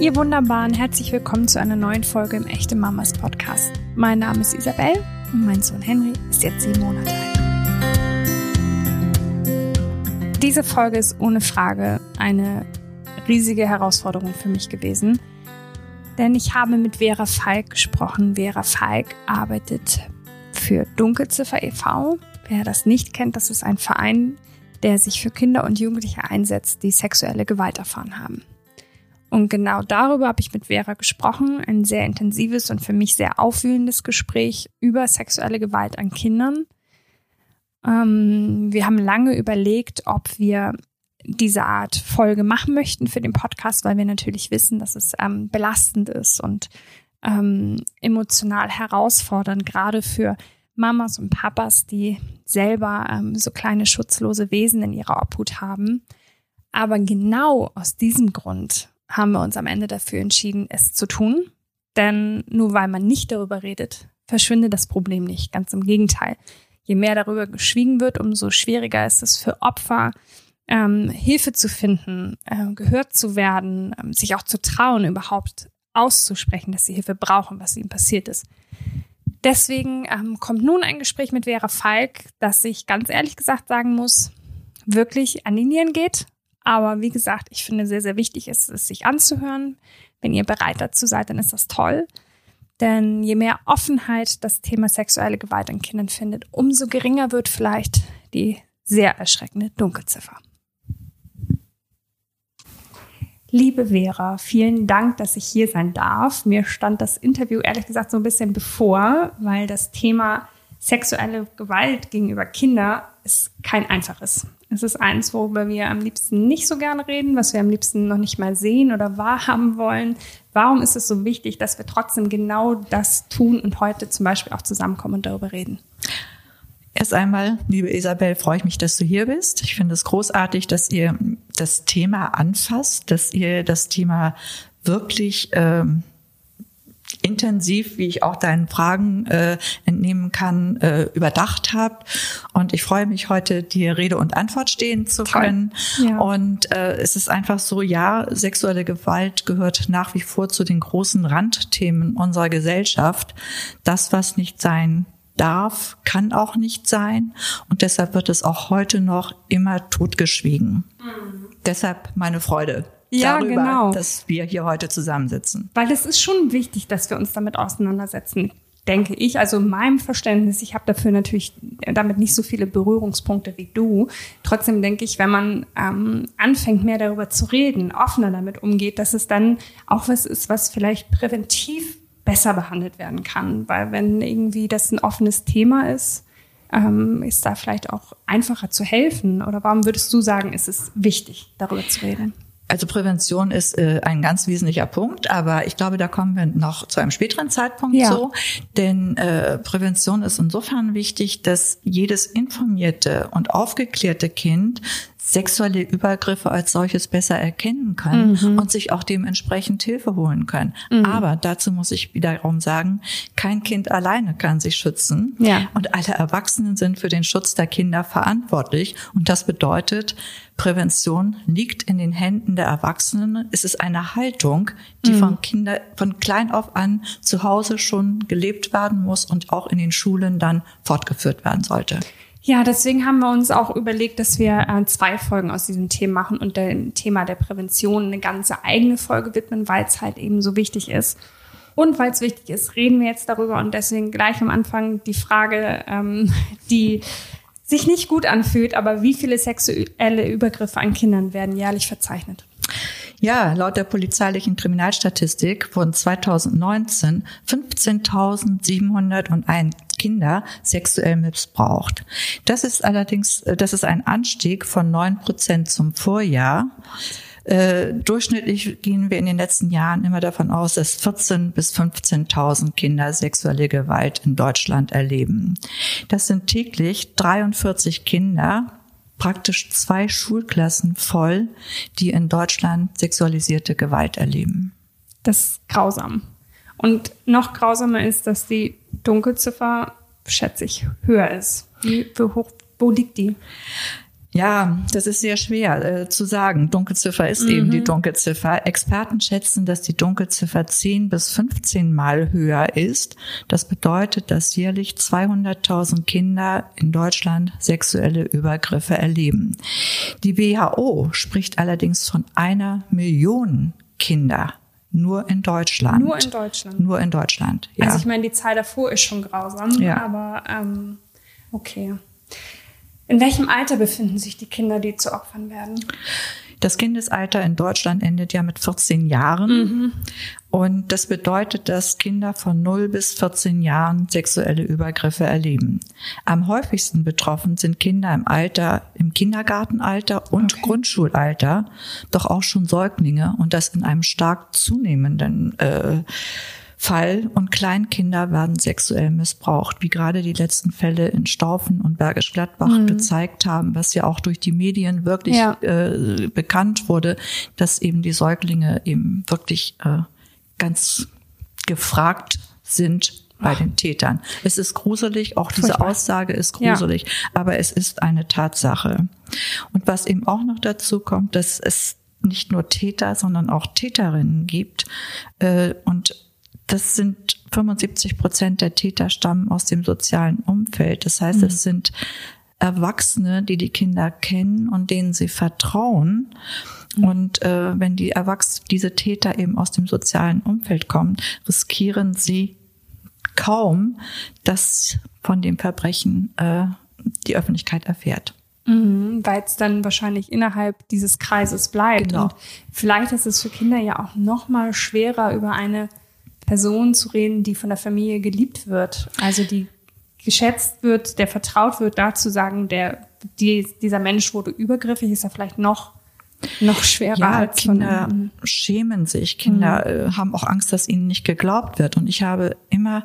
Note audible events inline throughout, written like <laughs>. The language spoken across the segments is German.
Ihr Wunderbaren, herzlich willkommen zu einer neuen Folge im Echte Mamas Podcast. Mein Name ist Isabel und mein Sohn Henry ist jetzt sieben Monate alt. Diese Folge ist ohne Frage eine riesige Herausforderung für mich gewesen, denn ich habe mit Vera Falk gesprochen. Vera Falk arbeitet für Dunkelziffer e.V. Wer das nicht kennt, das ist ein Verein, der sich für Kinder und Jugendliche einsetzt, die sexuelle Gewalt erfahren haben. Und genau darüber habe ich mit Vera gesprochen. Ein sehr intensives und für mich sehr aufwühlendes Gespräch über sexuelle Gewalt an Kindern. Ähm, wir haben lange überlegt, ob wir diese Art Folge machen möchten für den Podcast, weil wir natürlich wissen, dass es ähm, belastend ist und ähm, emotional herausfordernd, gerade für Mamas und Papas, die selber ähm, so kleine schutzlose Wesen in ihrer Obhut haben. Aber genau aus diesem Grund haben wir uns am Ende dafür entschieden, es zu tun. Denn nur weil man nicht darüber redet, verschwindet das Problem nicht. Ganz im Gegenteil. Je mehr darüber geschwiegen wird, umso schwieriger ist es für Opfer, ähm, Hilfe zu finden, äh, gehört zu werden, ähm, sich auch zu trauen, überhaupt auszusprechen, dass sie Hilfe brauchen, was ihnen passiert ist. Deswegen ähm, kommt nun ein Gespräch mit Vera Falk, das ich ganz ehrlich gesagt sagen muss, wirklich an die Nieren geht aber wie gesagt, ich finde sehr, sehr wichtig ist es, sich anzuhören. Wenn ihr bereit dazu seid, dann ist das toll. Denn je mehr Offenheit das Thema sexuelle Gewalt an Kindern findet, umso geringer wird vielleicht die sehr erschreckende Dunkelziffer. Liebe Vera, vielen Dank, dass ich hier sein darf. Mir stand das Interview ehrlich gesagt so ein bisschen bevor, weil das Thema sexuelle Gewalt gegenüber Kindern ist kein einfaches. Es ist eins, worüber wir am liebsten nicht so gerne reden, was wir am liebsten noch nicht mal sehen oder wahrhaben wollen. Warum ist es so wichtig, dass wir trotzdem genau das tun und heute zum Beispiel auch zusammenkommen und darüber reden? Erst einmal, liebe Isabel, freue ich mich, dass du hier bist. Ich finde es großartig, dass ihr das Thema anfasst, dass ihr das Thema wirklich ähm, intensiv, wie ich auch deinen Fragen äh, entnehmen kann, äh, überdacht habt. Und ich freue mich heute, dir Rede und Antwort stehen zu können. Ja. Und äh, es ist einfach so, ja, sexuelle Gewalt gehört nach wie vor zu den großen Randthemen unserer Gesellschaft. Das, was nicht sein darf, kann auch nicht sein. Und deshalb wird es auch heute noch immer totgeschwiegen. Mhm. Deshalb meine Freude ja, darüber, genau. dass wir hier heute zusammensitzen. Weil es ist schon wichtig, dass wir uns damit auseinandersetzen, denke ich. Also in meinem Verständnis, ich habe dafür natürlich damit nicht so viele Berührungspunkte wie du. Trotzdem denke ich, wenn man ähm, anfängt, mehr darüber zu reden, offener damit umgeht, dass es dann auch was ist, was vielleicht präventiv besser behandelt werden kann. Weil wenn irgendwie das ein offenes Thema ist, ähm, ist da vielleicht auch einfacher zu helfen. Oder warum würdest du sagen, ist es wichtig, darüber zu reden? Also Prävention ist äh, ein ganz wesentlicher Punkt, aber ich glaube, da kommen wir noch zu einem späteren Zeitpunkt ja. so. Denn äh, Prävention ist insofern wichtig, dass jedes informierte und aufgeklärte Kind sexuelle Übergriffe als solches besser erkennen können mhm. und sich auch dementsprechend Hilfe holen können. Mhm. Aber dazu muss ich wiederum sagen, kein Kind alleine kann sich schützen ja. und alle Erwachsenen sind für den Schutz der Kinder verantwortlich. Und das bedeutet, Prävention liegt in den Händen der Erwachsenen. Es ist eine Haltung, die mhm. von Kindern von klein auf an zu Hause schon gelebt werden muss und auch in den Schulen dann fortgeführt werden sollte. Ja, deswegen haben wir uns auch überlegt, dass wir äh, zwei Folgen aus diesem Thema machen und dem Thema der Prävention eine ganze eigene Folge widmen, weil es halt eben so wichtig ist. Und weil es wichtig ist, reden wir jetzt darüber und deswegen gleich am Anfang die Frage, ähm, <laughs> die sich nicht gut anfühlt, aber wie viele sexuelle Übergriffe an Kindern werden jährlich verzeichnet? Ja, laut der polizeilichen Kriminalstatistik wurden 2019 15.701 Kinder sexuell missbraucht. Das ist allerdings, äh, das ist ein Anstieg von neun Prozent zum Vorjahr. Äh, durchschnittlich gehen wir in den letzten Jahren immer davon aus, dass 14 bis 15.000 Kinder sexuelle Gewalt in Deutschland erleben. Das sind täglich 43 Kinder praktisch zwei Schulklassen voll, die in Deutschland sexualisierte Gewalt erleben. Das ist grausam. Und noch grausamer ist, dass die Dunkelziffer, schätze ich, höher ist. Wie, wie hoch, wo liegt die? Ja, das ist sehr schwer äh, zu sagen. Dunkelziffer ist mhm. eben die Dunkelziffer. Experten schätzen, dass die Dunkelziffer 10 bis 15 Mal höher ist. Das bedeutet, dass jährlich 200.000 Kinder in Deutschland sexuelle Übergriffe erleben. Die WHO spricht allerdings von einer Million Kinder. Nur in Deutschland. Nur in Deutschland. Nur in Deutschland. Ja. Also ich meine, die Zahl davor ist schon grausam, ja. aber ähm, okay. In welchem Alter befinden sich die Kinder, die zu Opfern werden? Das Kindesalter in Deutschland endet ja mit 14 Jahren. Mhm. Und das bedeutet, dass Kinder von 0 bis 14 Jahren sexuelle Übergriffe erleben. Am häufigsten betroffen sind Kinder im Alter, im Kindergartenalter und okay. Grundschulalter, doch auch schon Säuglinge und das in einem stark zunehmenden äh, Fall und Kleinkinder werden sexuell missbraucht, wie gerade die letzten Fälle in Staufen und Bergisch Gladbach mhm. gezeigt haben, was ja auch durch die Medien wirklich ja. äh, bekannt wurde, dass eben die Säuglinge eben wirklich äh, ganz gefragt sind bei den Tätern. Es ist gruselig, auch diese Furchtbar. Aussage ist gruselig, ja. aber es ist eine Tatsache. Und was eben auch noch dazu kommt, dass es nicht nur Täter, sondern auch Täterinnen gibt äh, und das sind 75 Prozent der Täter stammen aus dem sozialen Umfeld. Das heißt, mhm. es sind Erwachsene, die die Kinder kennen und denen sie vertrauen. Mhm. Und äh, wenn die Erwachsenen, diese Täter eben aus dem sozialen Umfeld kommen, riskieren sie kaum, dass von dem Verbrechen äh, die Öffentlichkeit erfährt. Mhm, Weil es dann wahrscheinlich innerhalb dieses Kreises bleibt. Genau. Und vielleicht ist es für Kinder ja auch noch mal schwerer, über eine Person zu reden, die von der Familie geliebt wird, also die geschätzt wird, der vertraut wird, da zu sagen, der, die, dieser Mensch wurde übergriffig, ist ja vielleicht noch noch schwerer ja, als Kinder von, schämen sich. Kinder mhm. haben auch Angst, dass ihnen nicht geglaubt wird. Und ich habe immer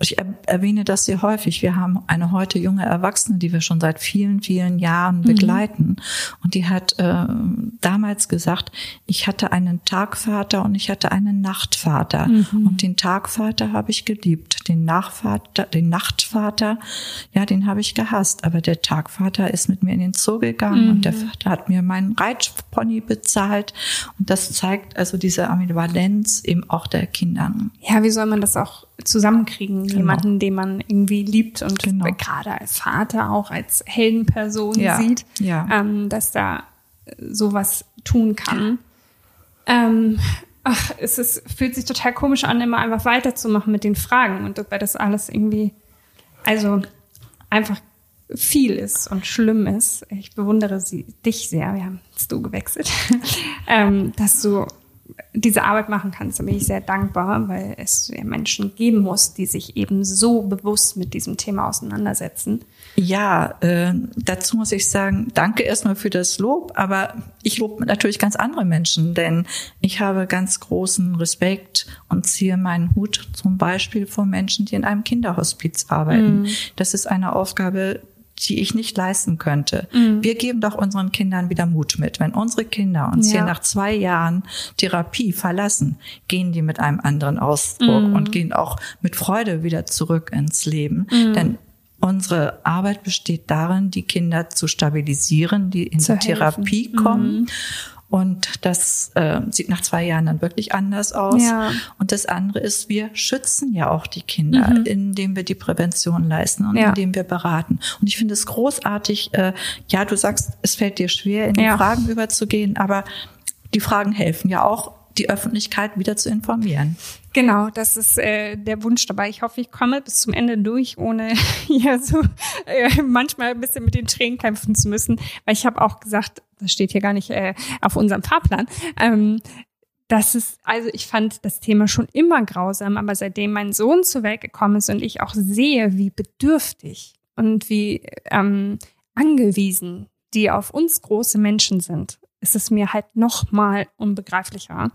ich erwähne das sehr häufig. Wir haben eine heute junge Erwachsene, die wir schon seit vielen, vielen Jahren mhm. begleiten. Mhm. Und die hat äh, damals gesagt, ich hatte einen Tagvater und ich hatte einen Nachtvater. Mhm. Und den Tagvater habe ich geliebt. Den Nachvater, den Nachtvater, ja, den habe ich gehasst. Aber der Tagvater ist mit mir in den Zoo gegangen mhm. und der Vater hat mir meinen Reitpony bezahlt. Und das zeigt also diese Ambivalenz eben auch der Kindern. Ja, wie soll man das auch zusammenkriegen, genau. jemanden, den man irgendwie liebt und genau. gerade als Vater auch als Heldenperson ja. sieht, ja. Ähm, dass da sowas tun kann. Ähm, ach, es ist, fühlt sich total komisch an, immer einfach weiterzumachen mit den Fragen und weil das alles irgendwie, also einfach viel ist und schlimm ist. Ich bewundere sie, dich sehr, wir haben jetzt du gewechselt, <laughs> ähm, dass du diese Arbeit machen kannst, da bin ich sehr dankbar, weil es ja Menschen geben muss, die sich eben so bewusst mit diesem Thema auseinandersetzen. Ja, äh, dazu muss ich sagen, danke erstmal für das Lob, aber ich lobe natürlich ganz andere Menschen, denn ich habe ganz großen Respekt und ziehe meinen Hut zum Beispiel vor Menschen, die in einem Kinderhospiz arbeiten. Mhm. Das ist eine Aufgabe, die ich nicht leisten könnte. Mhm. Wir geben doch unseren Kindern wieder Mut mit. Wenn unsere Kinder uns ja. hier nach zwei Jahren Therapie verlassen, gehen die mit einem anderen Ausdruck mhm. und gehen auch mit Freude wieder zurück ins Leben. Mhm. Denn Unsere Arbeit besteht darin, die Kinder zu stabilisieren, die in die Therapie kommen. Und das äh, sieht nach zwei Jahren dann wirklich anders aus. Ja. Und das andere ist, wir schützen ja auch die Kinder, mhm. indem wir die Prävention leisten und ja. indem wir beraten. Und ich finde es großartig, äh, ja, du sagst, es fällt dir schwer, in die ja. Fragen überzugehen, aber die Fragen helfen ja auch, die Öffentlichkeit wieder zu informieren. Genau, das ist äh, der Wunsch dabei. Ich hoffe, ich komme bis zum Ende durch, ohne <laughs> hier so äh, manchmal ein bisschen mit den Tränen kämpfen zu müssen. Weil ich habe auch gesagt, das steht hier gar nicht äh, auf unserem Fahrplan. Ähm, das ist, also ich fand das Thema schon immer grausam, aber seitdem mein Sohn zur Welt gekommen ist und ich auch sehe, wie bedürftig und wie ähm, angewiesen die auf uns große Menschen sind, ist es mir halt noch mal unbegreiflicher,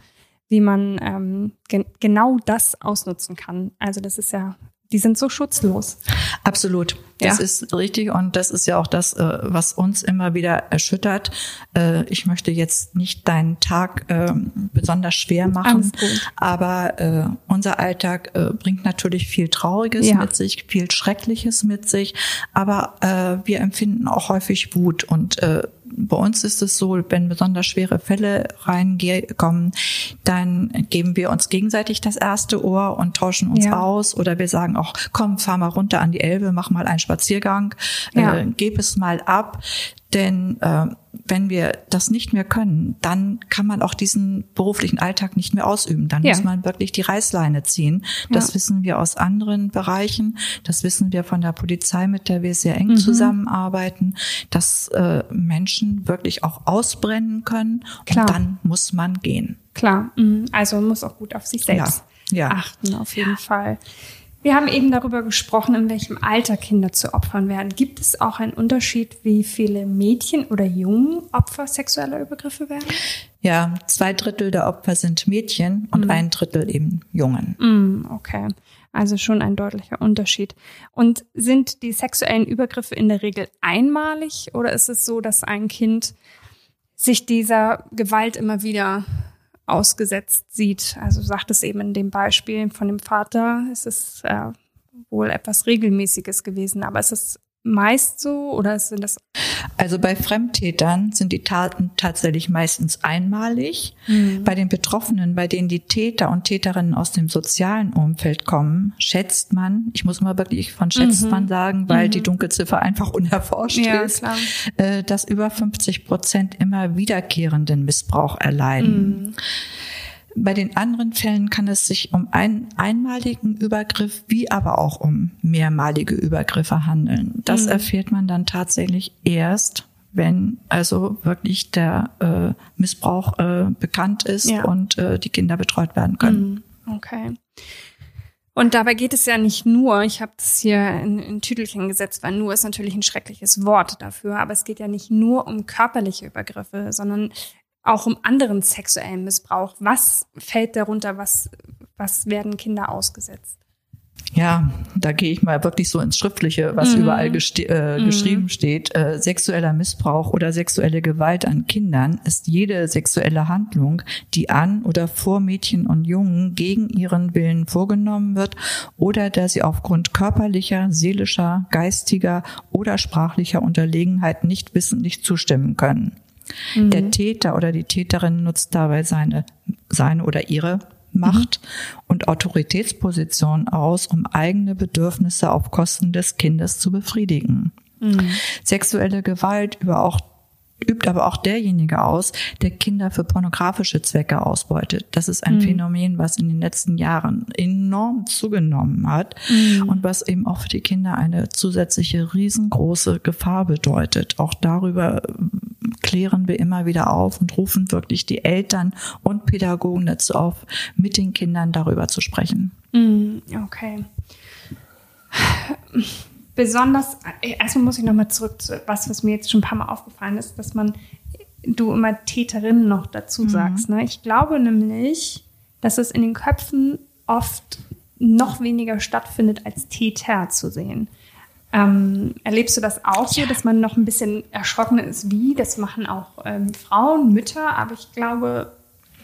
wie man ähm, gen genau das ausnutzen kann. Also das ist ja die sind so schutzlos. Absolut. Das Ja. ist richtig und das ist ja auch das, äh, was uns immer wieder erschüttert. Äh, Ich möchte jetzt nicht deinen Tag ähm, besonders schwer machen, aber äh, unser Alltag äh, bringt natürlich viel Trauriges Ja. mit sich, viel Schreckliches mit sich, aber äh, wir empfinden auch häufig Wut und äh, bei uns ist es so, wenn besonders schwere Fälle reinkommen, dann geben wir uns gegenseitig das erste Ohr und tauschen uns Ja. aus oder wir sagen auch, komm, fahr mal runter an die Elbe, mach mal einen Spaziergang, Ja. äh, gib es mal ab. Denn äh, wenn wir das nicht mehr können, dann kann man auch diesen beruflichen Alltag nicht mehr ausüben. Dann Ja. muss man wirklich die Reißleine ziehen. Das Ja. wissen wir aus anderen Bereichen. Das wissen wir von der Polizei, mit der wir sehr eng Mhm. zusammenarbeiten, dass äh, Menschen wirklich auch ausbrennen können. Klar. Und dann muss man gehen. Klar, mhm. also man muss auch gut auf sich selbst Ja, ja. achten, auf jeden Fall. Wir haben eben darüber gesprochen, in welchem Alter Kinder zu Opfern werden. Gibt es auch einen Unterschied, wie viele Mädchen oder Jungen Opfer sexueller Übergriffe werden? Ja, zwei Drittel der Opfer sind Mädchen und ein Drittel eben Jungen. Mm, okay, also schon ein deutlicher Unterschied. Und sind die sexuellen Übergriffe in der Regel einmalig oder ist es so, dass ein Kind sich dieser Gewalt immer wieder ausgesetzt sieht? Also sagt es eben in dem Beispiel von dem Vater, ist es äh, wohl etwas Regelmäßiges gewesen, aber ist es meist so oder sind das Also bei Fremdtätern sind die Taten tatsächlich meistens einmalig. Bei den Betroffenen, bei denen die Täter und Täterinnen aus dem sozialen Umfeld kommen, schätzt man, ich muss mal wirklich von schätzt man sagen, weil die Dunkelziffer einfach unerforscht Ja, ist, klar. äh, dass über 50 Prozent immer wiederkehrenden Missbrauch erleiden. Bei den anderen Fällen kann es sich um einen einmaligen Übergriff wie aber auch um mehrmalige Übergriffe handeln. Das erfährt man dann tatsächlich erst, wenn also wirklich der äh, Missbrauch äh, bekannt ist Ja. und äh, die Kinder betreut werden können. Okay. Und dabei geht es ja nicht nur, ich habe das hier in, in Tüdelchen gesetzt, weil nur ist natürlich ein schreckliches Wort dafür, aber es geht ja nicht nur um körperliche Übergriffe, sondern auch um anderen sexuellen Missbrauch. Was fällt darunter? Was, was werden Kinder ausgesetzt? Ja, da gehe ich mal wirklich so ins Schriftliche, was überall geste äh, geschrieben steht. Äh, sexueller Missbrauch oder sexuelle Gewalt an Kindern ist jede sexuelle Handlung, die an oder vor Mädchen und Jungen gegen ihren Willen vorgenommen wird oder der sie aufgrund körperlicher, seelischer, geistiger oder sprachlicher Unterlegenheit nicht wissentlich zustimmen können. Der Täter oder die Täterin nutzt dabei seine, seine oder ihre Macht und Autoritätsposition aus, um eigene Bedürfnisse auf Kosten des Kindes zu befriedigen. Sexuelle Gewalt über auch, übt aber auch derjenige aus, der Kinder für pornografische Zwecke ausbeutet. Das ist ein Phänomen, was in den letzten Jahren enorm zugenommen hat und was eben auch für die Kinder eine zusätzliche riesengroße Gefahr bedeutet. Auch darüber klären wir immer wieder auf und rufen wirklich die Eltern und Pädagogen dazu auf, mit den Kindern darüber zu sprechen. Mm, Okay. Besonders, äh, erstmal muss ich nochmal zurück zu was, was mir jetzt schon ein paar Mal aufgefallen ist, dass man, du immer Täterin noch dazu sagst. Ne? Ich glaube nämlich, dass es in den Köpfen oft noch weniger stattfindet, als Täter zu sehen. Ähm, erlebst du das auch so, dass man noch ein bisschen erschrockener ist? Wie? Das machen auch ähm, Frauen, Mütter, aber ich glaube,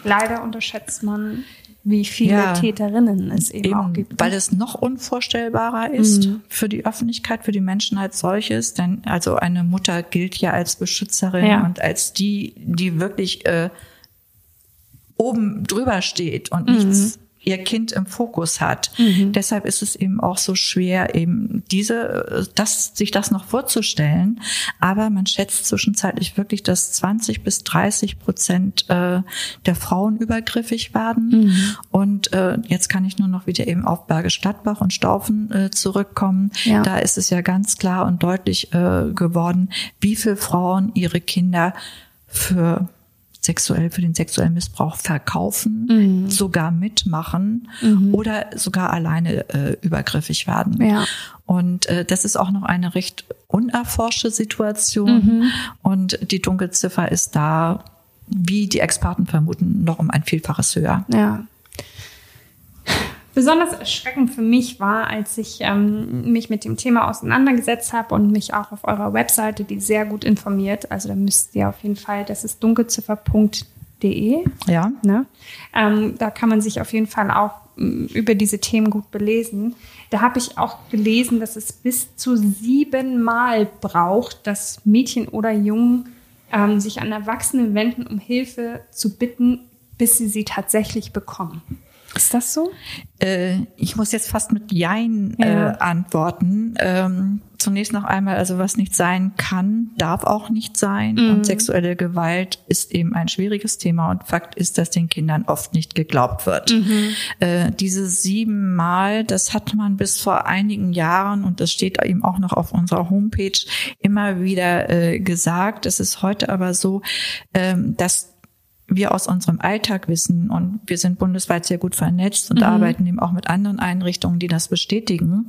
leider unterschätzt man, wie viele Ja. Täterinnen es eben, auch Eben, gibt. ne? weil es noch unvorstellbarer ist Mhm. für die Öffentlichkeit, für die Menschen als solches. Denn also eine Mutter gilt ja als Beschützerin Ja. und als die, die wirklich äh, oben drüber steht und Mhm. nichts ihr Kind im Fokus hat. Deshalb ist es eben auch so schwer, eben diese, das, sich das noch vorzustellen. Aber man schätzt zwischenzeitlich wirklich, dass 20 bis 30 Prozent äh, der Frauen übergriffig werden. Und äh, jetzt kann ich nur noch wieder eben auf Berge Stadtbach und Staufen äh, zurückkommen. Ja. Da ist es ja ganz klar und deutlich äh, geworden, wie viele Frauen ihre Kinder für sexuell für den sexuellen Missbrauch verkaufen, Mhm. sogar mitmachen oder sogar alleine äh, übergriffig werden. Ja. Und äh, das ist auch noch eine recht unerforschte Situation. Mhm. Und die Dunkelziffer ist da, wie die Experten vermuten, noch um ein Vielfaches höher. Ja. Besonders erschreckend für mich war, als ich ähm, mich mit dem Thema auseinandergesetzt habe und mich auch auf eurer Webseite, die sehr gut informiert, also da müsst ihr auf jeden Fall, das ist dunkelziffer.de. Ja. Ne? Ähm, da kann man sich auf jeden Fall auch mm, über diese Themen gut belesen. Da habe ich auch gelesen, dass es bis zu siebenmal braucht, dass Mädchen oder Jungen ähm, sich an Erwachsene wenden, um Hilfe zu bitten, bis sie sie tatsächlich bekommen. Ist das so? Äh, ich muss jetzt fast mit Jein ja. äh, antworten. Ähm, zunächst noch einmal, also was nicht sein kann, darf auch nicht sein. Mhm. Und sexuelle Gewalt ist eben ein schwieriges Thema. Und Fakt ist, dass den Kindern oft nicht geglaubt wird. Mhm. Äh, diese sieben Mal, das hat man bis vor einigen Jahren, und das steht eben auch noch auf unserer Homepage, immer wieder äh, gesagt. Es ist heute aber so, ähm, dass wir aus unserem Alltag wissen und wir sind bundesweit sehr gut vernetzt und mhm. arbeiten eben auch mit anderen Einrichtungen, die das bestätigen,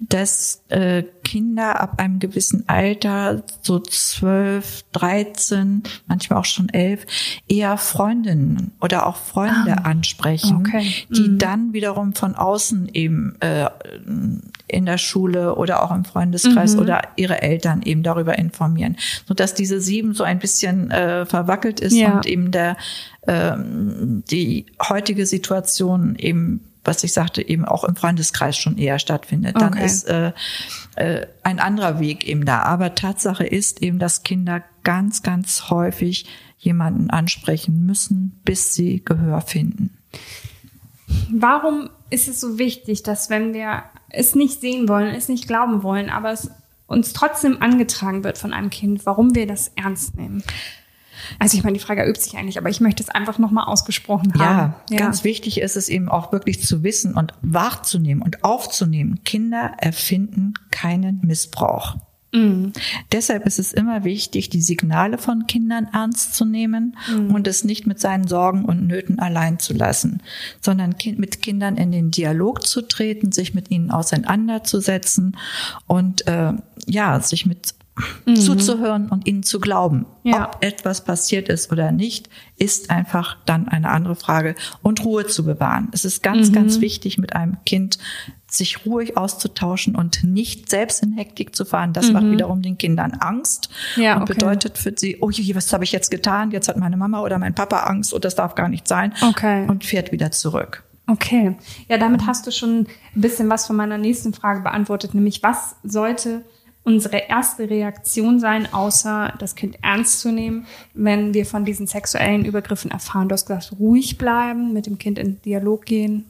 dass äh, Kinder ab einem gewissen Alter, so zwölf, dreizehn, manchmal auch schon elf, eher Freundinnen oder auch Freunde ah. ansprechen, okay. die mhm. dann wiederum von außen eben äh, in der Schule oder auch im Freundeskreis mhm. oder ihre Eltern eben darüber informieren, so dass diese sieben so ein bisschen äh, verwackelt ist ja. und eben der ähm, die heutige Situation eben was ich sagte, eben auch im Freundeskreis schon eher stattfindet. Dann okay. ist äh, äh, ein anderer Weg eben da. Aber Tatsache ist eben, dass Kinder ganz, ganz häufig jemanden ansprechen müssen, bis sie Gehör finden. Warum ist es so wichtig, dass wenn wir es nicht sehen wollen, es nicht glauben wollen, aber es uns trotzdem angetragen wird von einem Kind, warum wir das ernst nehmen? Also ich meine, die Frage übt sich eigentlich, aber ich möchte es einfach nochmal ausgesprochen haben. Ja, ja, ganz wichtig ist es eben auch wirklich zu wissen und wahrzunehmen und aufzunehmen. Kinder erfinden keinen Missbrauch. Mhm. Deshalb ist es immer wichtig, die Signale von Kindern ernst zu nehmen mhm. und es nicht mit seinen Sorgen und Nöten allein zu lassen, sondern mit Kindern in den Dialog zu treten, sich mit ihnen auseinanderzusetzen und äh, ja, sich mit mhm. zuzuhören und ihnen zu glauben. Ja. Ob etwas passiert ist oder nicht, ist einfach dann eine andere Frage. Und Ruhe zu bewahren. Es ist ganz, mhm. ganz wichtig, mit einem Kind sich ruhig auszutauschen und nicht selbst in Hektik zu fahren. Das mhm. macht wiederum den Kindern Angst ja, und okay. bedeutet für sie, oh je, was habe ich jetzt getan? Jetzt hat meine Mama oder mein Papa Angst und das darf gar nicht sein okay. und fährt wieder zurück. Okay, ja, damit hast du schon ein bisschen was von meiner nächsten Frage beantwortet, nämlich was sollte unsere erste Reaktion sein, außer das Kind ernst zu nehmen, wenn wir von diesen sexuellen Übergriffen erfahren. Du hast gesagt, ruhig bleiben, mit dem Kind in Dialog gehen.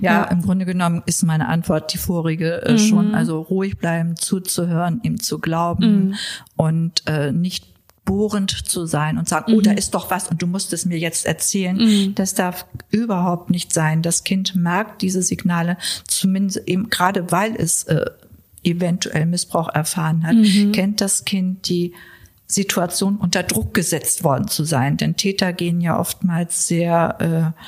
Ja, ja, im Grunde genommen ist meine Antwort die vorige äh, mhm. schon. Also ruhig bleiben, zuzuhören, ihm zu glauben mhm. und äh, nicht bohrend zu sein und sagen, mhm. oh, da mhm. ist doch was und du musst es mir jetzt erzählen. Mhm. Das darf überhaupt nicht sein. Das Kind merkt diese Signale, zumindest eben gerade weil es äh, eventuell Missbrauch erfahren hat, mhm. kennt das Kind die Situation unter Druck gesetzt worden zu sein. Denn Täter gehen ja oftmals sehr äh,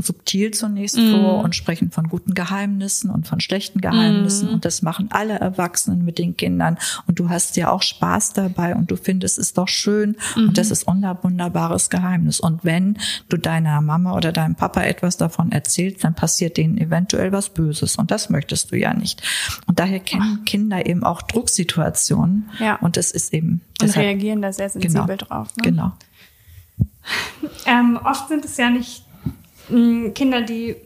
subtil zunächst mm. vor und sprechen von guten Geheimnissen und von schlechten Geheimnissen. Mm. Und das machen alle Erwachsenen mit den Kindern. Und du hast ja auch Spaß dabei und du findest es doch schön. Mm. Und das mhm. ist unser wunderbares Geheimnis. Und wenn du deiner Mama oder deinem Papa etwas davon erzählst, dann passiert denen eventuell was Böses. Und das möchtest du ja nicht. Und daher kennen. Kinder eben auch Drucksituationen. Ja. Und es ist eben. Und reagieren da sehr sensibel genau, drauf. Ne? Genau. <laughs> Ähm, oft sind es ja nicht Mm, Kinder, die,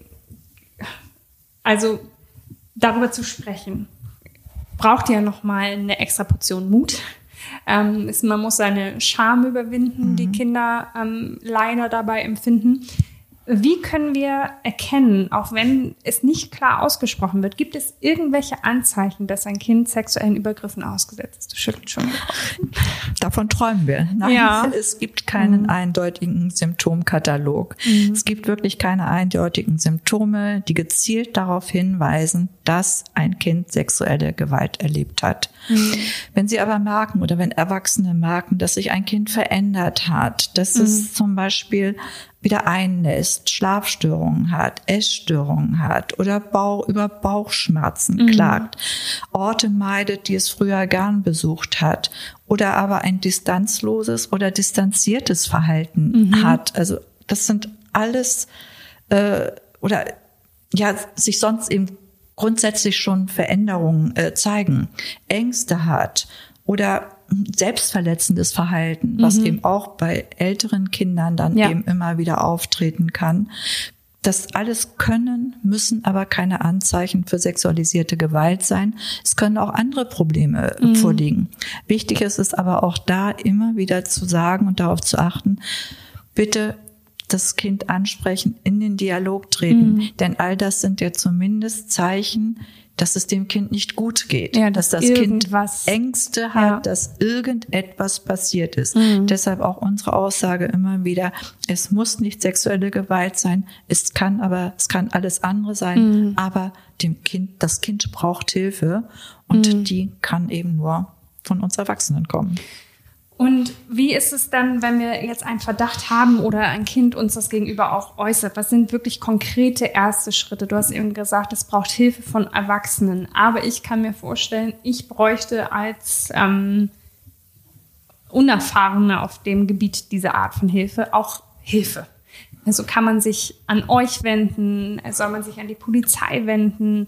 also darüber zu sprechen, braucht ja nochmal eine extra Portion Mut. Ähm, ist, man muss seine Scham überwinden, mhm. die Kinder ähm, leider dabei empfinden. Wie können wir erkennen, auch wenn es nicht klar ausgesprochen wird, gibt es irgendwelche Anzeichen, dass ein Kind sexuellen Übergriffen ausgesetzt ist? Du schüttelst schon. Davon träumen wir. Nein, ja. es gibt keinen mhm. eindeutigen Symptomkatalog. Mhm. Es gibt wirklich keine eindeutigen Symptome, die gezielt darauf hinweisen, dass ein Kind sexuelle Gewalt erlebt hat. Mhm. Wenn Sie aber merken oder wenn Erwachsene merken, dass sich ein Kind verändert hat, dass es mhm. zum Beispiel wieder einnässt, Schlafstörungen hat, Essstörungen hat oder Bauch, über Bauchschmerzen mhm. klagt, Orte meidet, die es früher gern besucht hat oder aber ein distanzloses oder distanziertes Verhalten mhm. hat. Also das sind alles äh, oder ja sich sonst eben grundsätzlich schon Veränderungen äh, zeigen, Ängste hat oder selbstverletzendes Verhalten, was mhm. eben auch bei älteren Kindern dann ja. eben immer wieder auftreten kann. Das alles können, müssen aber keine Anzeichen für sexualisierte Gewalt sein. Es können auch andere Probleme mhm. vorliegen. Wichtig ist es aber auch da immer wieder zu sagen und darauf zu achten, bitte das Kind ansprechen, in den Dialog treten. Mhm. Denn all das sind ja zumindest Zeichen, dass es dem Kind nicht gut geht, ja, dass, dass das Kind Ängste hat, ja. dass irgendetwas passiert ist. Mhm. Deshalb auch unsere Aussage immer wieder, es muss nicht sexuelle Gewalt sein, es kann aber, es kann alles andere sein, mhm. aber dem Kind, das Kind braucht Hilfe und mhm. die kann eben nur von uns Erwachsenen kommen. Und wie ist es dann, wenn wir jetzt einen Verdacht haben oder ein Kind uns das gegenüber auch äußert? Was sind wirklich konkrete erste Schritte? Du hast eben gesagt, es braucht Hilfe von Erwachsenen. Aber ich kann mir vorstellen, ich bräuchte als ähm, Unerfahrene auf dem Gebiet dieser Art von Hilfe auch Hilfe. Also kann man sich an euch wenden? Soll man sich an die Polizei wenden?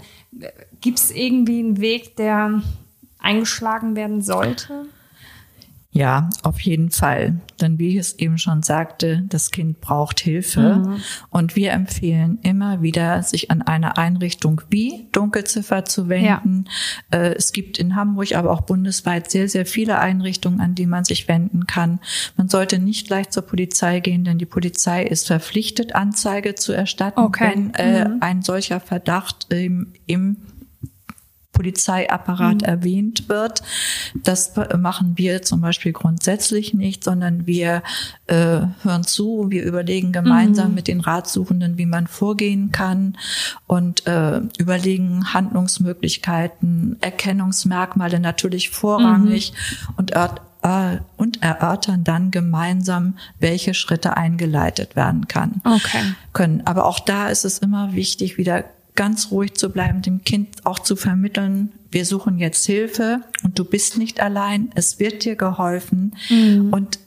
Gibt es irgendwie einen Weg, der eingeschlagen werden sollte? Ja, auf jeden Fall. Denn wie ich es eben schon sagte, das Kind braucht Hilfe. Mhm. Und wir empfehlen immer wieder, sich an eine Einrichtung wie Dunkelziffer zu wenden. Ja. Äh, es gibt in Hamburg, aber auch bundesweit sehr, sehr viele Einrichtungen, an die man sich wenden kann. Man sollte nicht gleich zur Polizei gehen, denn die Polizei ist verpflichtet, Anzeige zu erstatten, okay. wenn äh, mhm. ein solcher Verdacht im, im Polizeiapparat mhm. erwähnt wird. Das machen wir zum Beispiel grundsätzlich nicht, sondern wir äh, hören zu, wir überlegen gemeinsam mhm. mit den Ratsuchenden, wie man vorgehen kann und äh, überlegen Handlungsmöglichkeiten, Erkennungsmerkmale natürlich vorrangig mhm. und äh, und erörtern dann gemeinsam, welche Schritte eingeleitet werden kann. Okay. Können. Aber auch da ist es immer wichtig, wieder ganz ruhig zu bleiben, dem Kind auch zu vermitteln, wir suchen jetzt Hilfe und du bist nicht allein, es wird dir geholfen mhm. und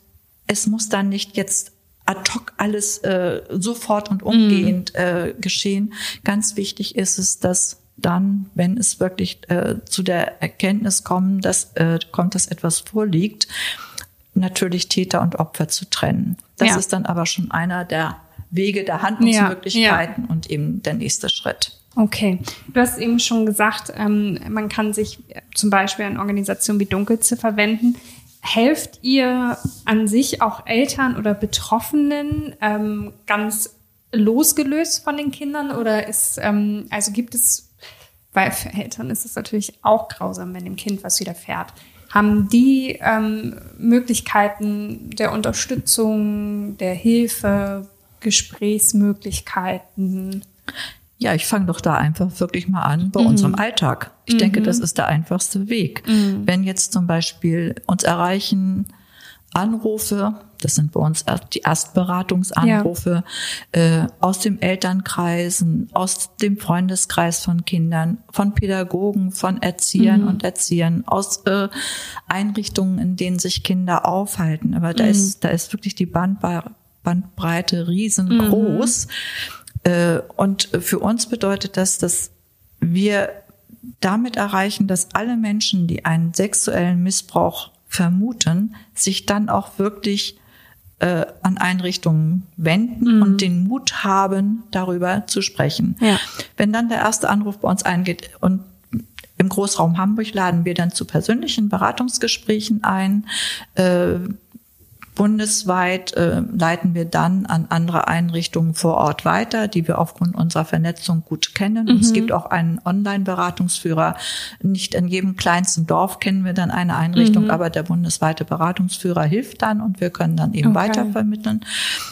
es muss dann nicht jetzt ad hoc alles äh, sofort und umgehend mhm. äh, geschehen. Ganz wichtig ist es, dass dann, wenn es wirklich äh, zu der Erkenntnis kommt, dass, äh, kommt, dass etwas vorliegt, natürlich Täter und Opfer zu trennen. Das ja. ist dann aber schon einer der Wege der Handlungsmöglichkeiten ja, ja. und eben der nächste Schritt. Okay, du hast eben schon gesagt, ähm, man kann sich zum Beispiel an Organisationen wie Dunkelziffer wenden. Helft ihr an sich auch Eltern oder Betroffenen ähm, ganz losgelöst von den Kindern oder ist, ähm, also gibt es, weil für Eltern ist es natürlich auch grausam, wenn dem Kind was widerfährt. Haben die ähm, Möglichkeiten der Unterstützung, der Hilfe, Gesprächsmöglichkeiten? Ja, ich fange doch da einfach wirklich mal an bei mhm. unserem Alltag. Ich mhm. denke, das ist der einfachste Weg. Mhm. Wenn jetzt zum Beispiel uns erreichen Anrufe, das sind bei uns die Erstberatungsanrufe ja. äh, aus dem Elternkreisen, aus dem Freundeskreis von Kindern, von Pädagogen, von Erziehern mhm. und Erziehern, aus äh, Einrichtungen, in denen sich Kinder aufhalten. Aber da mhm. ist da ist wirklich die Bandbreite Bandbreite riesengroß. Mhm. Äh, und für uns bedeutet das, dass wir damit erreichen, dass alle Menschen, die einen sexuellen Missbrauch vermuten, sich dann auch wirklich äh, an Einrichtungen wenden mhm. und den Mut haben, darüber zu sprechen. Ja. Wenn dann der erste Anruf bei uns eingeht und im Großraum Hamburg laden wir dann zu persönlichen Beratungsgesprächen ein. Äh, Bundesweit äh, leiten wir dann an andere Einrichtungen vor Ort weiter, die wir aufgrund unserer Vernetzung gut kennen. Mhm. es gibt auch einen Online-Beratungsführer. Nicht in jedem kleinsten Dorf kennen wir dann eine Einrichtung, mhm. aber der bundesweite Beratungsführer hilft dann und wir können dann eben okay. weitervermitteln.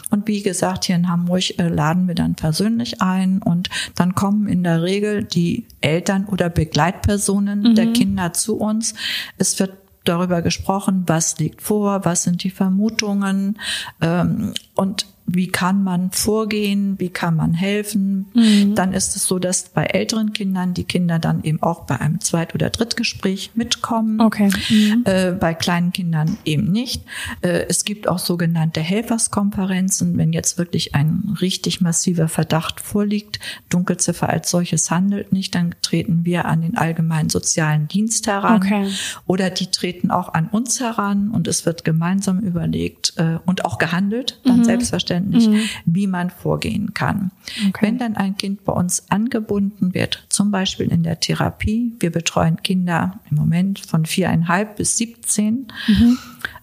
Und wie gesagt, hier in Hamburg äh, laden wir dann persönlich ein und dann kommen in der Regel die Eltern oder Begleitpersonen mhm. der Kinder zu uns. Es wird darüber gesprochen, was liegt vor, was sind die Vermutungen. Ähm, und wie kann man vorgehen, wie kann man helfen. Mhm. Dann ist es so, dass bei älteren Kindern die Kinder dann eben auch bei einem Zweit- oder Drittgespräch mitkommen. Okay. Mhm. Äh, bei kleinen Kindern eben nicht. Äh, es gibt auch sogenannte Helferskonferenzen, wenn jetzt wirklich ein richtig massiver Verdacht vorliegt, Dunkelziffer als solches handelt nicht, dann treten wir an den allgemeinen sozialen Dienst heran. Okay. Oder die treten auch an uns heran und es wird gemeinsam überlegt äh, und auch gehandelt, dann mhm. selbstverständlich selbstverständlich, mhm. wie man vorgehen kann. Okay. Wenn dann ein Kind bei uns angebunden wird, zum Beispiel in der Therapie, wir betreuen Kinder im Moment von viereinhalb bis 17 mhm.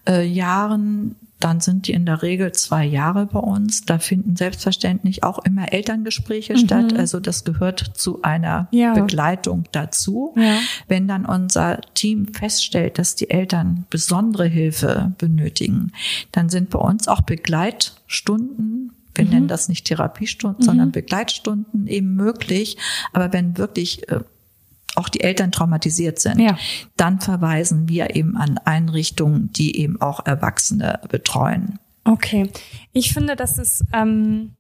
äh, Jahren, dann sind die in der Regel zwei Jahre bei uns. Da finden selbstverständlich auch immer Elterngespräche mhm. statt. Also das gehört zu einer ja. Begleitung dazu. Ja. Wenn dann unser Team feststellt, dass die Eltern besondere Hilfe benötigen, dann sind bei uns auch Begleitstunden wir mhm. nennen das nicht Therapiestunden, mhm. sondern Begleitstunden eben möglich. Aber wenn wirklich äh, auch die Eltern traumatisiert sind, ja. dann verweisen wir eben an Einrichtungen, die eben auch Erwachsene betreuen. Okay. Ich finde, das ist ähm,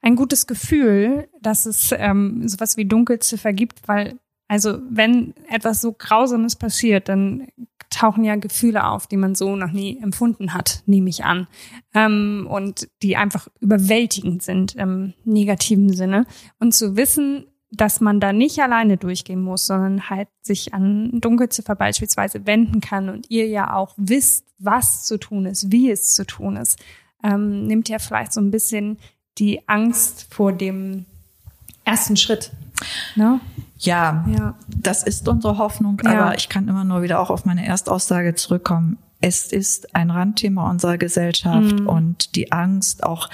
ein gutes Gefühl, dass es ähm, sowas wie Dunkelziffer gibt, weil also wenn etwas so Grausames passiert, dann tauchen ja Gefühle auf, die man so noch nie empfunden hat, nehme ich an. Ähm, und die einfach überwältigend sind im negativen Sinne. Und zu wissen, dass man da nicht alleine durchgehen muss, sondern halt sich an Dunkelziffer beispielsweise wenden kann und ihr ja auch wisst, was zu tun ist, wie es zu tun ist, ähm, nimmt ja vielleicht so ein bisschen die Angst vor dem ersten Schritt. Ne? Ja, ja, das ist unsere Hoffnung, ja. aber ich kann immer nur wieder auch auf meine Erstaussage zurückkommen. Es ist ein Randthema unserer Gesellschaft mhm. und die Angst, auch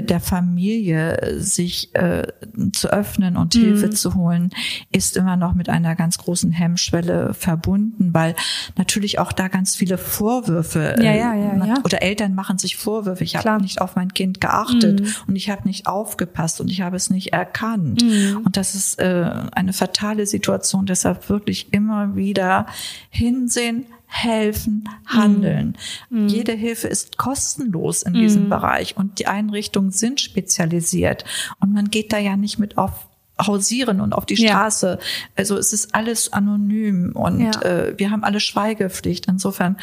der Familie sich äh, zu öffnen und mhm. Hilfe zu holen, ist immer noch mit einer ganz großen Hemmschwelle verbunden, weil natürlich auch da ganz viele Vorwürfe ja, ja, ja, ja. oder Eltern machen sich Vorwürfe. Ich habe nicht auf mein Kind geachtet mhm. und ich habe nicht aufgepasst und ich habe es nicht erkannt. Mhm. Und das ist äh, eine fatale Situation. Deshalb wirklich immer wieder hinsehen, helfen, handeln. Mhm. Jede Hilfe ist kostenlos in diesem mhm. Bereich und die Einrichtungen sind spezialisiert und man geht da ja nicht mit auf hausieren und auf die Straße. Ja. Also es ist alles anonym und ja. äh, wir haben alle Schweigepflicht. Insofern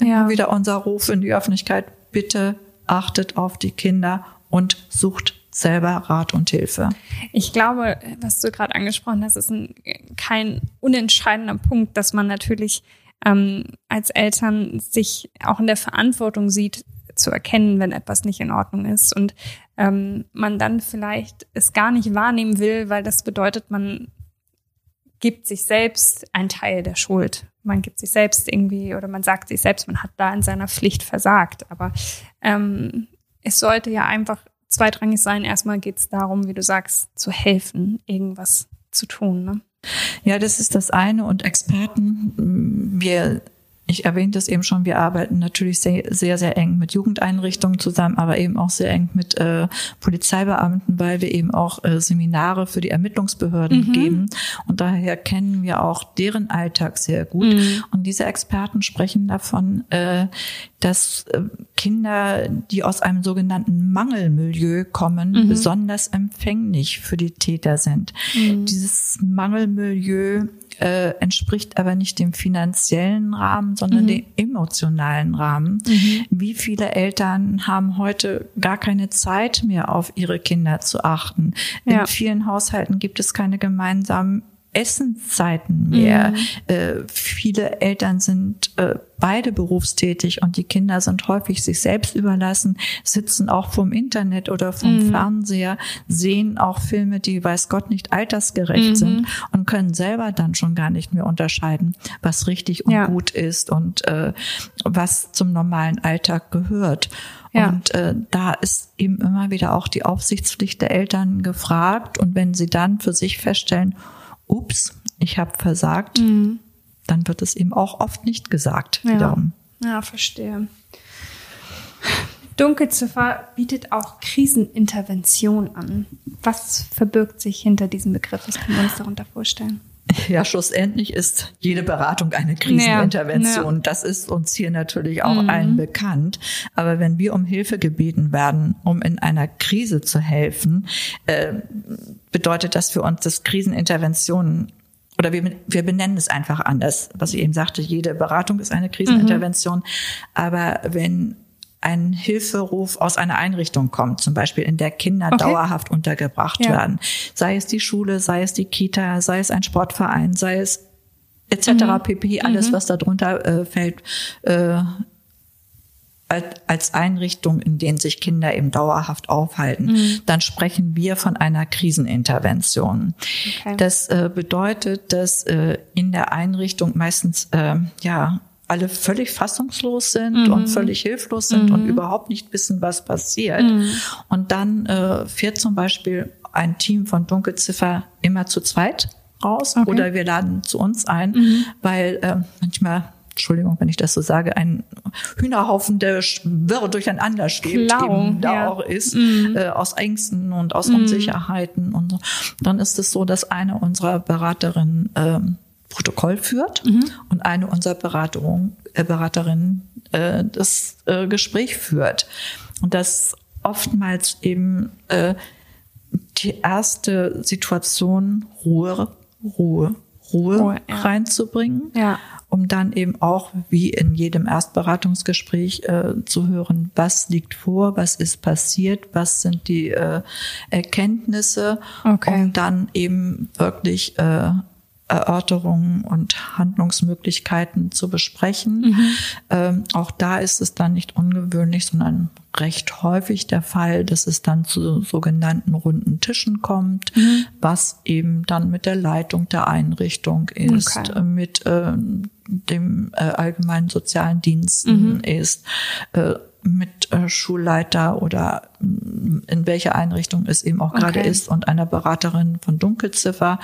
äh, ja. wieder unser Ruf in die Öffentlichkeit, bitte achtet auf die Kinder und sucht selber Rat und Hilfe. Ich glaube, was du gerade angesprochen hast, ist ein, kein unentscheidender Punkt, dass man natürlich ähm, als Eltern sich auch in der Verantwortung sieht, zu erkennen, wenn etwas nicht in Ordnung ist und ähm, man dann vielleicht es gar nicht wahrnehmen will, weil das bedeutet, man gibt sich selbst einen Teil der Schuld. Man gibt sich selbst irgendwie oder man sagt sich selbst, man hat da in seiner Pflicht versagt. Aber ähm, es sollte ja einfach zweitrangig sein. Erstmal geht es darum, wie du sagst, zu helfen, irgendwas zu tun. Ne? Ja, das ist das eine. Und Experten, wir ich erwähnte es eben schon, wir arbeiten natürlich sehr, sehr, sehr eng mit Jugendeinrichtungen zusammen, aber eben auch sehr eng mit äh, Polizeibeamten, weil wir eben auch äh, Seminare für die Ermittlungsbehörden mhm. geben. Und daher kennen wir auch deren Alltag sehr gut. Mhm. Und diese Experten sprechen davon, äh, dass äh, Kinder, die aus einem sogenannten Mangelmilieu kommen, mhm. besonders empfänglich für die Täter sind. Mhm. Dieses Mangelmilieu äh, entspricht aber nicht dem finanziellen Rahmen, sondern mhm. dem emotionalen Rahmen. Mhm. Wie viele Eltern haben heute gar keine Zeit mehr, auf ihre Kinder zu achten? Ja. In vielen Haushalten gibt es keine gemeinsamen Essenszeiten mehr. Mhm. Äh, viele Eltern sind äh, beide berufstätig und die Kinder sind häufig sich selbst überlassen, sitzen auch vom Internet oder vom mhm. Fernseher, sehen auch Filme, die weiß Gott nicht altersgerecht mhm. sind und können selber dann schon gar nicht mehr unterscheiden, was richtig und ja. gut ist und äh, was zum normalen Alltag gehört. Ja. Und äh, da ist eben immer wieder auch die Aufsichtspflicht der Eltern gefragt. Und wenn sie dann für sich feststellen, ups, ich habe versagt, mhm. dann wird es eben auch oft nicht gesagt. Ja, wiederum. ja verstehe. Dunkelziffer bietet auch Krisenintervention an. Was verbirgt sich hinter diesem Begriff? Was können wir uns darunter vorstellen? Ja, schlussendlich ist jede Beratung eine Krisenintervention. Ja, ja. Das ist uns hier natürlich auch mhm. allen bekannt. Aber wenn wir um Hilfe gebeten werden, um in einer Krise zu helfen, äh, bedeutet das für uns, dass Kriseninterventionen oder wir, wir benennen es einfach anders. Was ich eben sagte, jede Beratung ist eine Krisenintervention. Mhm. Aber wenn ein Hilferuf aus einer Einrichtung kommt, zum Beispiel in der Kinder okay. dauerhaft untergebracht ja. werden. Sei es die Schule, sei es die Kita, sei es ein Sportverein, sei es etc. Mhm. pp. Alles, mhm. was darunter äh, fällt, äh, als Einrichtung, in denen sich Kinder eben dauerhaft aufhalten, mhm. dann sprechen wir von einer Krisenintervention. Okay. Das äh, bedeutet, dass äh, in der Einrichtung meistens äh, ja alle völlig fassungslos sind mhm. und völlig hilflos sind mhm. und überhaupt nicht wissen, was passiert. Mhm. Und dann äh, fährt zum Beispiel ein Team von Dunkelziffer immer zu zweit raus okay. oder wir laden zu uns ein, mhm. weil äh, manchmal Entschuldigung, wenn ich das so sage, ein Hühnerhaufen, der wirr durcheinander schwebt, Klau, eben da ja. auch ist, mm. äh, aus Ängsten und aus mm. Unsicherheiten und so. Dann ist es so, dass eine unserer Beraterinnen ähm, Protokoll führt mhm. und eine unserer Beratung, äh, Beraterinnen äh, das äh, Gespräch führt. Und das oftmals eben äh, die erste Situation Ruhe, Ruhe, Ruhe, Ruhe ja. reinzubringen, ja. um dann eben auch wie in jedem Erstberatungsgespräch äh, zu hören, was liegt vor, was ist passiert, was sind die äh, Erkenntnisse, okay. um dann eben wirklich äh, Erörterungen und Handlungsmöglichkeiten zu besprechen. Mhm. Ähm, auch da ist es dann nicht ungewöhnlich, sondern recht häufig der Fall, dass es dann zu sogenannten runden Tischen kommt, mhm. was eben dann mit der Leitung der Einrichtung ist, okay. Äh, mit äh, dem äh, allgemeinen sozialen Diensten mhm. ist. Äh, mit äh, Schulleiter oder mm, in welcher Einrichtung es eben auch gerade okay. ist und einer Beraterin von Dunkelziffer,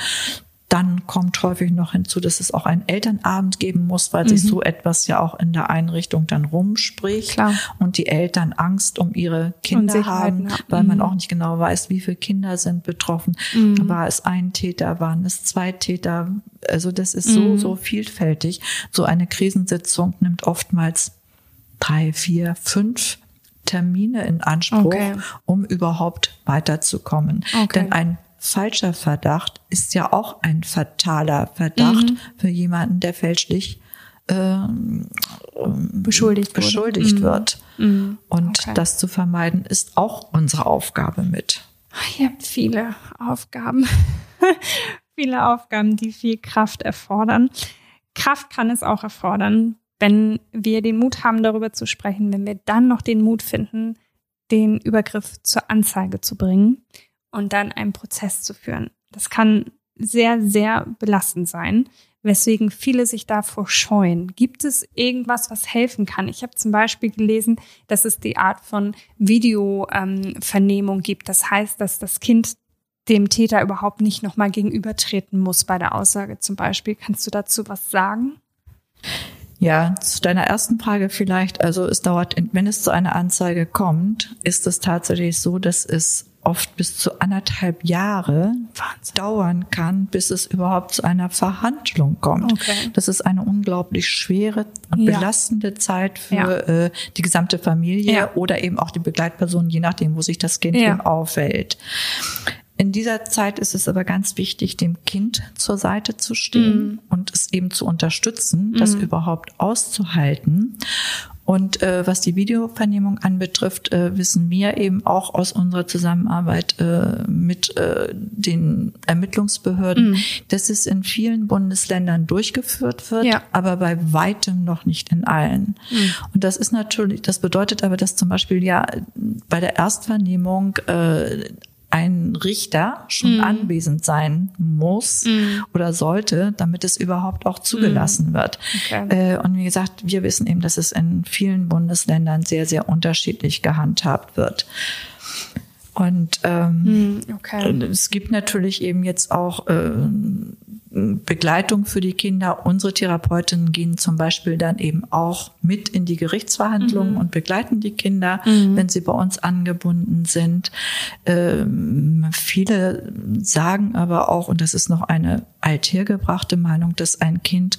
dann kommt häufig noch hinzu, dass es auch einen Elternabend geben muss, weil mhm. sich so etwas ja auch in der Einrichtung dann rumspricht Klar. und die Eltern Angst um ihre Kinder haben, weil mhm. man auch nicht genau weiß, wie viele Kinder sind betroffen. Mhm. War es ein Täter, waren es zwei Täter? Also das ist so, mhm. so vielfältig. So eine Krisensitzung nimmt oftmals drei, vier, fünf Termine in Anspruch, okay. um überhaupt weiterzukommen. Okay. Denn ein falscher Verdacht ist ja auch ein fataler Verdacht mhm. für jemanden, der fälschlich ähm, beschuldigt, beschuldigt wird. Mhm. Und okay. das zu vermeiden, ist auch unsere Aufgabe mit. Ihr habt viele Aufgaben. <laughs> viele Aufgaben, die viel Kraft erfordern. Kraft kann es auch erfordern, wenn wir den Mut haben, darüber zu sprechen, wenn wir dann noch den Mut finden, den Übergriff zur Anzeige zu bringen und dann einen Prozess zu führen. Das kann sehr, sehr belastend sein, weswegen viele sich davor scheuen. Gibt es irgendwas, was helfen kann? Ich habe zum Beispiel gelesen, dass es die Art von Videovernehmung ähm, gibt. Das heißt, dass das Kind dem Täter überhaupt nicht nochmal gegenübertreten muss bei der Aussage zum Beispiel. Kannst du dazu was sagen? Ja, zu deiner ersten Frage vielleicht. Also es dauert, wenn es zu einer Anzeige kommt, ist es tatsächlich so, dass es oft bis zu anderthalb Jahre Wahnsinn. dauern kann, bis es überhaupt zu einer Verhandlung kommt. Okay. Das ist eine unglaublich schwere und ja. belastende Zeit für ja. äh, die gesamte Familie ja. oder eben auch die Begleitperson, je nachdem, wo sich das Kind eben aufhält. In dieser Zeit ist es aber ganz wichtig, dem Kind zur Seite zu stehen mm. und es eben zu unterstützen, das mm. überhaupt auszuhalten. Und äh, was die Videovernehmung anbetrifft, äh, wissen wir eben auch aus unserer Zusammenarbeit äh, mit äh, den Ermittlungsbehörden, mm. dass es in vielen Bundesländern durchgeführt wird, ja. aber bei weitem noch nicht in allen. Mm. Und das ist natürlich, das bedeutet aber, dass zum Beispiel ja bei der Erstvernehmung äh, ein Richter schon mm. anwesend sein muss mm. oder sollte, damit es überhaupt auch zugelassen mm. wird. Okay. Äh, und wie gesagt, wir wissen eben, dass es in vielen Bundesländern sehr, sehr unterschiedlich gehandhabt wird. Und ähm, okay. es gibt natürlich eben jetzt auch äh, Begleitung für die Kinder. Unsere Therapeutinnen gehen zum Beispiel dann eben auch mit in die Gerichtsverhandlungen mhm. und begleiten die Kinder, mhm. wenn sie bei uns angebunden sind. Ähm, viele sagen aber auch, und das ist noch eine althergebrachte Meinung, dass ein Kind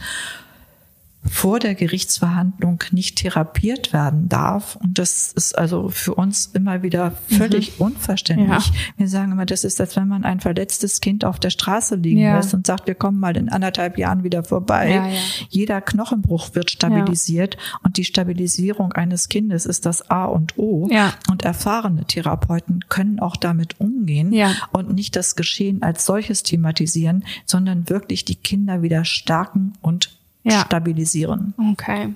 vor der Gerichtsverhandlung nicht therapiert werden darf. Und das ist also für uns immer wieder völlig mhm. unverständlich. Ja. Wir sagen immer, das ist, als wenn man ein verletztes Kind auf der Straße liegen ja. lässt und sagt, wir kommen mal in anderthalb Jahren wieder vorbei. Ja, Jeder Knochenbruch wird stabilisiert und die Stabilisierung eines Kindes ist das A und O. Und erfahrene Therapeuten können auch damit umgehen und nicht das Geschehen als solches thematisieren, sondern wirklich die Kinder wieder stärken und ja. stabilisieren. Okay.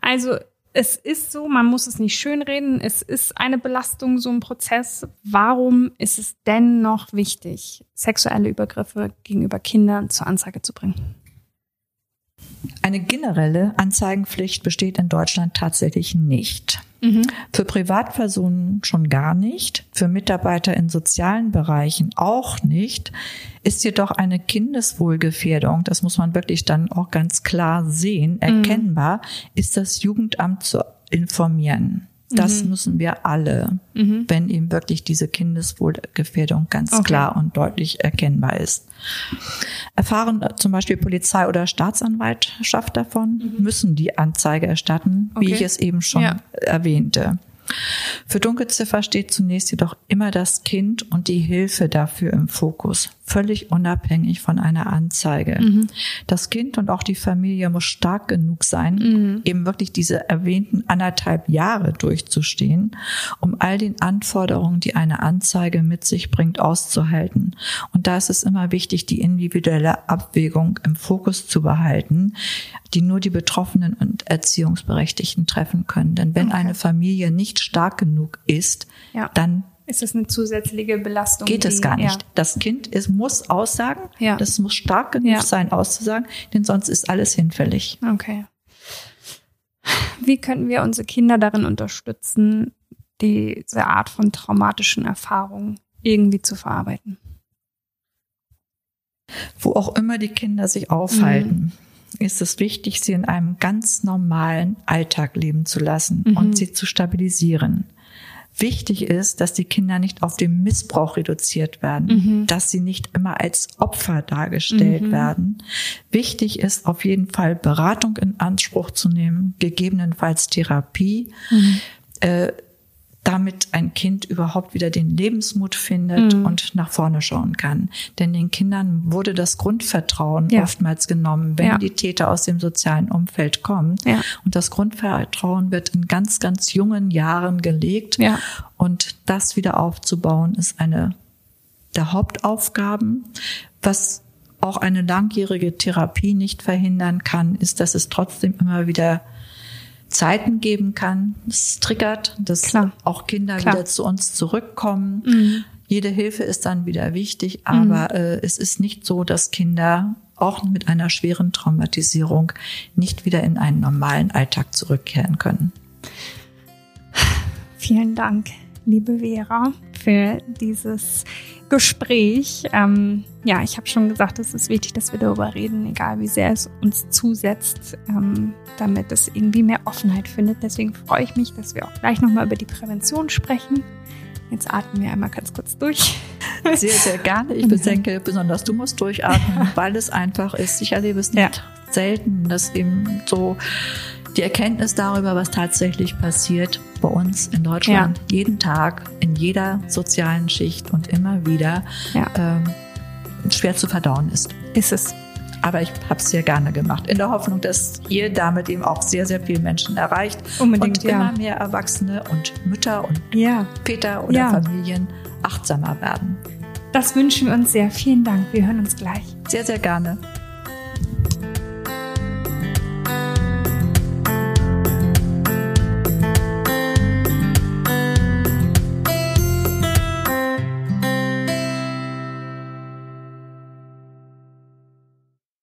Also es ist so, man muss es nicht schönreden, es ist eine Belastung, so ein Prozess. Warum ist es denn noch wichtig, sexuelle Übergriffe gegenüber Kindern zur Anzeige zu bringen? Eine generelle Anzeigenpflicht besteht in Deutschland tatsächlich nicht. Mhm. Für Privatpersonen schon gar nicht, für Mitarbeiter in sozialen Bereichen auch nicht, ist jedoch eine Kindeswohlgefährdung, das muss man wirklich dann auch ganz klar sehen, mhm. erkennbar, mhm. ist das Jugendamt zu informieren. Das mhm. müssen wir alle, mhm. wenn eben wirklich diese Kindeswohlgefährdung ganz okay. klar und deutlich erkennbar ist. Erfahren zum Beispiel Polizei oder Staatsanwaltschaft davon, mhm. müssen die Anzeige erstatten, okay. wie ich es eben schon ja. erwähnte. Für Dunkelziffer steht zunächst jedoch immer das Kind und die Hilfe dafür im Fokus, völlig unabhängig von einer Anzeige. Mhm. Das Kind und auch die Familie muss stark genug sein, mhm. eben wirklich diese erwähnten anderthalb Jahre durchzustehen, um all den Anforderungen, die eine Anzeige mit sich bringt, auszuhalten. Und da ist es immer wichtig, die individuelle Abwägung im Fokus zu behalten, die nur die Betroffenen und Erziehungsberechtigten treffen können. Denn wenn okay. eine Familie nicht stark genug ist, ja. dann ist es eine zusätzliche Belastung? Geht es gar nicht. Ja. Das Kind es muss aussagen, ja. das muss stark genug ja. sein, auszusagen, denn sonst ist alles hinfällig. Okay. Wie könnten wir unsere Kinder darin unterstützen, diese Art von traumatischen Erfahrungen irgendwie zu verarbeiten? Wo auch immer die Kinder sich aufhalten. Mhm ist es wichtig, sie in einem ganz normalen Alltag leben zu lassen mhm. und sie zu stabilisieren. Wichtig ist, dass die Kinder nicht auf den Missbrauch reduziert werden, mhm. dass sie nicht immer als Opfer dargestellt mhm. werden. Wichtig ist auf jeden Fall Beratung in Anspruch zu nehmen, gegebenenfalls Therapie. Mhm. Äh, damit ein Kind überhaupt wieder den Lebensmut findet mhm. und nach vorne schauen kann. Denn den Kindern wurde das Grundvertrauen ja. oftmals genommen, wenn ja. die Täter aus dem sozialen Umfeld kommen. Ja. Und das Grundvertrauen wird in ganz, ganz jungen Jahren gelegt. Und das wieder aufzubauen, ist eine der Hauptaufgaben. Was auch eine langjährige Therapie nicht verhindern kann, ist, dass es trotzdem immer wieder Zeiten geben kann. Es triggert, dass Klar. auch Kinder Klar. wieder zu uns zurückkommen. Mhm. Jede Hilfe ist dann wieder wichtig, aber mhm. äh, es ist nicht so, dass Kinder auch mit einer schweren Traumatisierung nicht wieder in einen normalen Alltag zurückkehren können. Vielen Dank, liebe Vera, für dieses Gespräch. Ähm, ja, ich habe schon gesagt, es ist wichtig, dass wir darüber reden, egal wie sehr es uns zusetzt, ähm, damit es irgendwie mehr Offenheit findet. Deswegen freue ich mich, dass wir auch gleich nochmal über die Prävention sprechen. Jetzt atmen wir einmal ganz kurz durch. <laughs> Sehr, sehr gerne. Ich denke, besonders du musst durchatmen, weil es einfach ist. Ich erlebe es nicht ja. selten, dass eben so die Erkenntnis darüber, was tatsächlich passiert bei uns in Deutschland, ja. jeden Tag, in jeder sozialen Schicht und immer wieder ja. ähm, schwer zu verdauen ist. Ist es. Aber ich habe es sehr gerne gemacht, in der Hoffnung, dass ihr damit eben auch sehr, sehr viele Menschen erreicht Unbedingt, und ja. immer mehr Erwachsene und Mütter und. Väter oder. Familien achtsamer werden. Das wünschen wir uns sehr. Vielen Dank. Wir hören uns gleich. Sehr, sehr gerne.